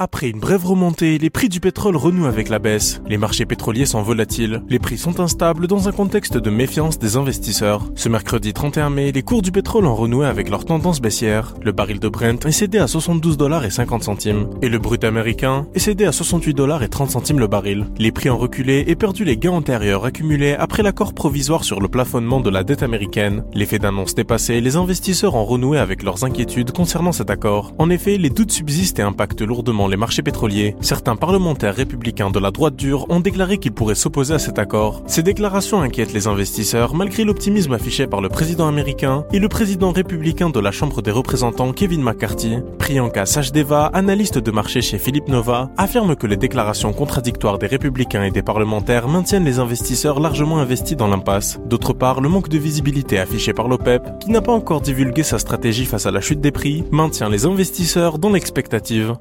Après une brève remontée, les prix du pétrole renouent avec la baisse. Les marchés pétroliers sont volatiles. Les prix sont instables dans un contexte de méfiance des investisseurs. Ce mercredi 31 mai, les cours du pétrole ont renoué avec leur tendance baissière. Le baril de Brent est cédé à 72 dollars et 50 centimes. Et le brut américain est cédé à 68 dollars et 30 centimes le baril. Les prix ont reculé et perdu les gains antérieurs accumulés après l'accord provisoire sur le plafonnement de la dette américaine. L'effet d'annonce dépassé, les investisseurs ont renoué avec leurs inquiétudes concernant cet accord. En effet, les doutes subsistent et impactent lourdement les marchés pétroliers, certains parlementaires républicains de la droite dure ont déclaré qu'ils pourraient s'opposer à cet accord. Ces déclarations inquiètent les investisseurs malgré l'optimisme affiché par le président américain et le président républicain de la Chambre des représentants Kevin McCarthy. Priyanka Sachdeva, analyste de marché chez Philippe Nova, affirme que les déclarations contradictoires des républicains et des parlementaires maintiennent les investisseurs largement investis dans l'impasse. D'autre part, le manque de visibilité affiché par l'OPEP, qui n'a pas encore divulgué sa stratégie face à la chute des prix, maintient les investisseurs dans l'expectative.